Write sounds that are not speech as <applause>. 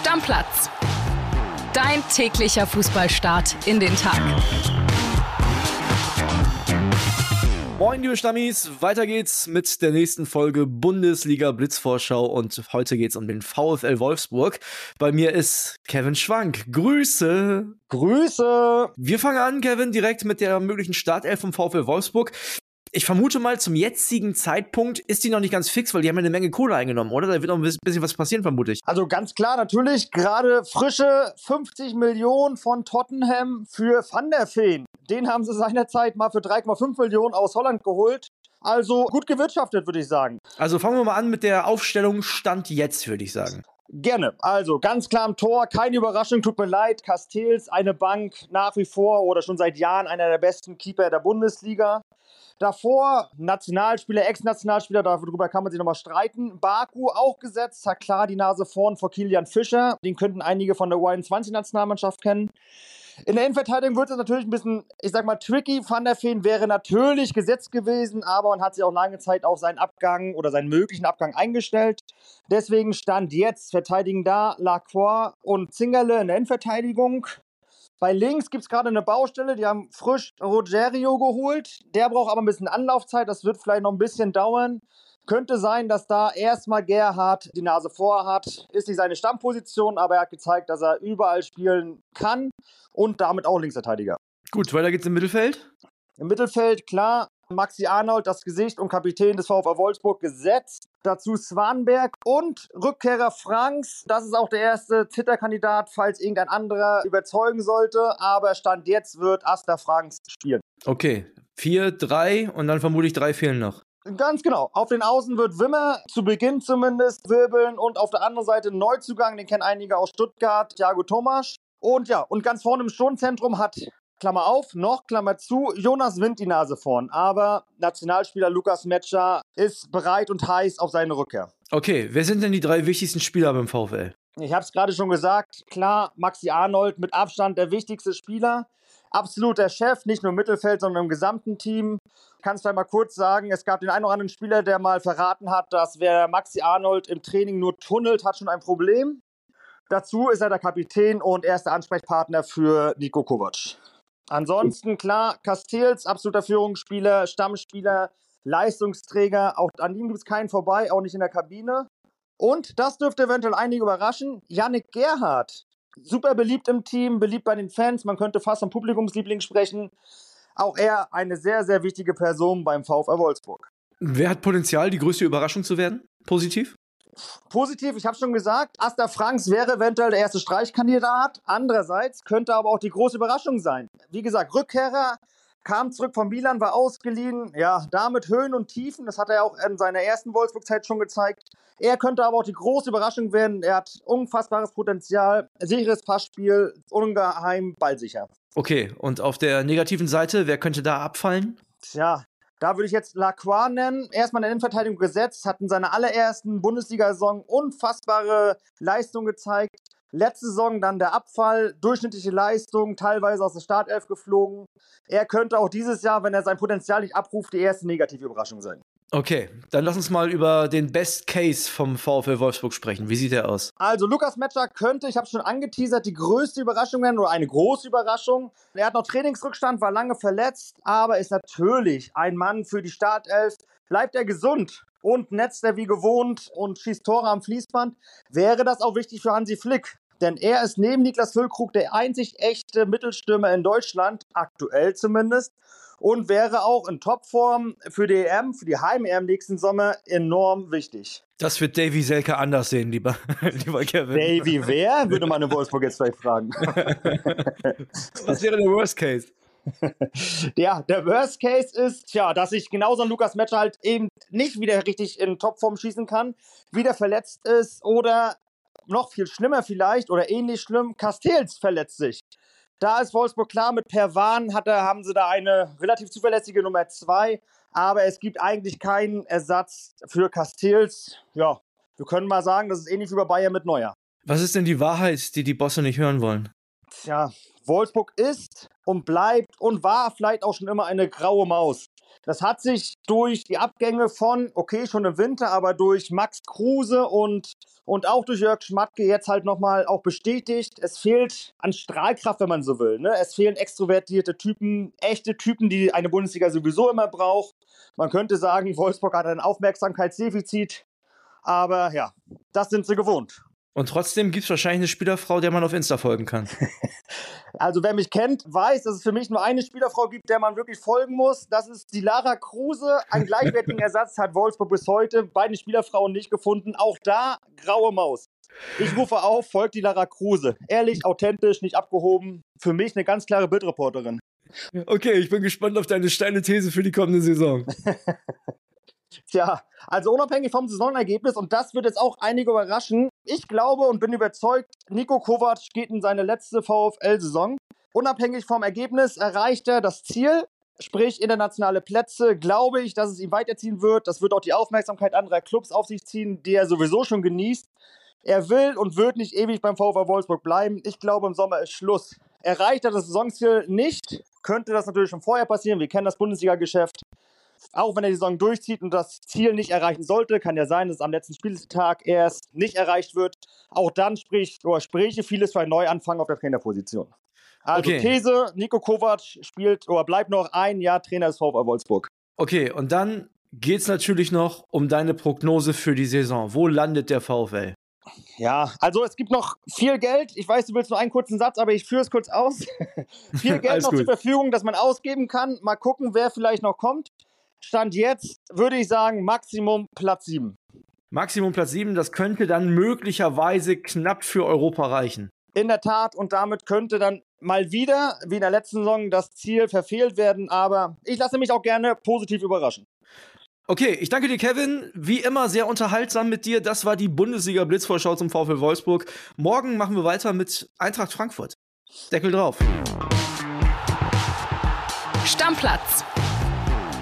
Stammplatz. Dein täglicher Fußballstart in den Tag. Moin, liebe Stammis. Weiter geht's mit der nächsten Folge Bundesliga Blitzvorschau und heute geht's um den VfL Wolfsburg. Bei mir ist Kevin Schwank. Grüße. Grüße. Wir fangen an, Kevin, direkt mit der möglichen Startelf vom VfL Wolfsburg. Ich vermute mal, zum jetzigen Zeitpunkt ist die noch nicht ganz fix, weil die haben ja eine Menge Kohle eingenommen, oder? Da wird noch ein bisschen was passieren, vermute ich. Also ganz klar, natürlich, gerade frische 50 Millionen von Tottenham für Van der Feen. Den haben sie seinerzeit mal für 3,5 Millionen aus Holland geholt. Also gut gewirtschaftet, würde ich sagen. Also fangen wir mal an mit der Aufstellung Stand jetzt, würde ich sagen. Gerne. Also ganz klar im Tor, keine Überraschung, tut mir leid. Castells, eine Bank nach wie vor oder schon seit Jahren einer der besten Keeper der Bundesliga. Davor Nationalspieler, Ex-Nationalspieler, darüber kann man sich nochmal streiten. Baku auch gesetzt, hat klar die Nase vorn vor Kilian Fischer. Den könnten einige von der U21-Nationalmannschaft kennen. In der Innenverteidigung wird es natürlich ein bisschen, ich sag mal, tricky. Van der Feen wäre natürlich gesetzt gewesen, aber man hat sich auch lange Zeit auf seinen Abgang oder seinen möglichen Abgang eingestellt. Deswegen stand jetzt verteidigen da Lacroix und Zingerle in der Innenverteidigung. Bei links gibt es gerade eine Baustelle, die haben frisch Rogerio geholt. Der braucht aber ein bisschen Anlaufzeit, das wird vielleicht noch ein bisschen dauern. Könnte sein, dass da erstmal Gerhard die Nase vor hat. Ist nicht seine Stammposition, aber er hat gezeigt, dass er überall spielen kann und damit auch Linksverteidiger. Gut, weiter geht's im Mittelfeld. Im Mittelfeld, klar, Maxi Arnold, das Gesicht und Kapitän des VfL Wolfsburg, gesetzt. Dazu Swanberg und Rückkehrer Franks. Das ist auch der erste Titelkandidat, falls irgendein anderer überzeugen sollte. Aber Stand jetzt wird Asta Franks spielen. Okay, vier, drei und dann vermutlich drei fehlen noch. Ganz genau. Auf den Außen wird Wimmer zu Beginn zumindest wirbeln und auf der anderen Seite Neuzugang, den kennen einige aus Stuttgart, Thiago Thomas. Und ja, und ganz vorne im Sturmzentrum hat Klammer auf, noch, Klammer zu, Jonas Wind die Nase vorn. Aber Nationalspieler Lukas Metscher ist bereit und heiß auf seine Rückkehr. Okay, wer sind denn die drei wichtigsten Spieler beim VfL? Ich habe es gerade schon gesagt, klar, Maxi Arnold mit Abstand der wichtigste Spieler. Absolut der Chef, nicht nur im Mittelfeld, sondern im gesamten Team. Kannst du mal kurz sagen, es gab den einen oder anderen Spieler, der mal verraten hat, dass wer Maxi Arnold im Training nur tunnelt, hat schon ein Problem. Dazu ist er der Kapitän und erster Ansprechpartner für Nico Kovac. Ansonsten klar, Castells, absoluter Führungsspieler, Stammspieler, Leistungsträger. Auch an ihm gibt es keinen vorbei, auch nicht in der Kabine. Und das dürfte eventuell einige überraschen. Yannick Gerhardt, super beliebt im Team, beliebt bei den Fans. Man könnte fast vom Publikumsliebling sprechen. Auch er eine sehr, sehr wichtige Person beim VfL Wolfsburg. Wer hat Potenzial, die größte Überraschung zu werden? Positiv? Positiv, ich habe schon gesagt, Asta Franks wäre eventuell der erste Streichkandidat. Andererseits könnte aber auch die große Überraschung sein. Wie gesagt, Rückkehrer kam zurück von Milan, war ausgeliehen. Ja, damit Höhen und Tiefen. Das hat er auch in seiner ersten Wolfsburg-Zeit schon gezeigt. Er könnte aber auch die große Überraschung werden. Er hat unfassbares Potenzial, sicheres Passspiel, ungeheim ballsicher. Okay, und auf der negativen Seite, wer könnte da abfallen? Tja, da würde ich jetzt Lacroix nennen. Erstmal in der Innenverteidigung gesetzt, hat in seiner allerersten Bundesliga-Saison unfassbare Leistung gezeigt. Letzte Saison dann der Abfall, durchschnittliche Leistung, teilweise aus der Startelf geflogen. Er könnte auch dieses Jahr, wenn er sein Potenzial nicht abruft, die erste negative Überraschung sein. Okay, dann lass uns mal über den Best Case vom VfL Wolfsburg sprechen. Wie sieht er aus? Also Lukas Metscher könnte, ich habe schon angeteasert, die größte Überraschung werden oder eine große Überraschung. Er hat noch Trainingsrückstand, war lange verletzt, aber ist natürlich ein Mann für die Startelf. Bleibt er gesund und netzt er wie gewohnt und schießt Tore am Fließband, wäre das auch wichtig für Hansi Flick. Denn er ist neben Niklas Füllkrug der einzig echte Mittelstürmer in Deutschland, aktuell zumindest und wäre auch in Topform für die EM, für die Heim-EM nächsten Sommer enorm wichtig. Das wird Davy Selke anders sehen, lieber, <laughs> lieber Kevin. Davy wer? Würde man in Wolfsburg jetzt vielleicht fragen. <laughs> Was wäre der Worst Case? <laughs> ja, der Worst Case ist, tja, dass ich genauso ein Lukas Metscher halt eben nicht wieder richtig in Topform schießen kann, wieder verletzt ist oder noch viel schlimmer vielleicht oder ähnlich schlimm, Castells verletzt sich. Da ist Wolfsburg klar, mit Perwan hat haben sie da eine relativ zuverlässige Nummer zwei. Aber es gibt eigentlich keinen Ersatz für Castells. Ja, wir können mal sagen, das ist ähnlich wie bei Bayern mit Neuer. Was ist denn die Wahrheit, die die Bosse nicht hören wollen? Tja, Wolfsburg ist und bleibt und war vielleicht auch schon immer eine graue Maus. Das hat sich durch die Abgänge von, okay, schon im Winter, aber durch Max Kruse und, und auch durch Jörg Schmatke jetzt halt nochmal auch bestätigt. Es fehlt an Strahlkraft, wenn man so will. Ne? Es fehlen extrovertierte Typen, echte Typen, die eine Bundesliga sowieso immer braucht. Man könnte sagen, Wolfsburg hat ein Aufmerksamkeitsdefizit. Aber ja, das sind sie gewohnt. Und trotzdem gibt es wahrscheinlich eine Spielerfrau, der man auf Insta folgen kann. <laughs> also wer mich kennt, weiß, dass es für mich nur eine Spielerfrau gibt, der man wirklich folgen muss. Das ist die Lara Kruse. Einen gleichwertigen <laughs> Ersatz hat Wolfsburg bis heute. Beide Spielerfrauen nicht gefunden. Auch da graue Maus. Ich rufe auf, folgt die Lara Kruse. Ehrlich, authentisch, nicht abgehoben. Für mich eine ganz klare Bildreporterin. Okay, ich bin gespannt auf deine steile These für die kommende Saison. <laughs> Tja, also unabhängig vom Saisonergebnis, und das wird jetzt auch einige überraschen, ich glaube und bin überzeugt, Nico Kovac geht in seine letzte VfL-Saison. Unabhängig vom Ergebnis erreicht er das Ziel, sprich internationale Plätze. Glaube ich, dass es ihm weiterziehen wird. Das wird auch die Aufmerksamkeit anderer Clubs auf sich ziehen, die er sowieso schon genießt. Er will und wird nicht ewig beim VfL Wolfsburg bleiben. Ich glaube, im Sommer ist Schluss. Erreicht er das Saisonziel nicht, könnte das natürlich schon vorher passieren. Wir kennen das Bundesliga-Geschäft auch wenn er die Saison durchzieht und das Ziel nicht erreichen sollte, kann ja sein, dass es am letzten Spieltag erst nicht erreicht wird. Auch dann spricht oder spräche vieles für einen Neuanfang auf der Trainerposition. Also okay. These, Nico Kovac spielt oder bleibt noch ein Jahr Trainer des VfL Wolfsburg. Okay, und dann geht es natürlich noch um deine Prognose für die Saison. Wo landet der VfL? Ja, also es gibt noch viel Geld. Ich weiß, du willst nur einen kurzen Satz, aber ich führe es kurz aus. <laughs> viel Geld noch gut. zur Verfügung, das man ausgeben kann. Mal gucken, wer vielleicht noch kommt. Stand jetzt würde ich sagen Maximum Platz 7. Maximum Platz 7, das könnte dann möglicherweise knapp für Europa reichen. In der Tat, und damit könnte dann mal wieder, wie in der letzten Saison, das Ziel verfehlt werden. Aber ich lasse mich auch gerne positiv überraschen. Okay, ich danke dir, Kevin. Wie immer sehr unterhaltsam mit dir. Das war die Bundesliga Blitzvorschau zum VfL Wolfsburg. Morgen machen wir weiter mit Eintracht Frankfurt. Deckel drauf. Stammplatz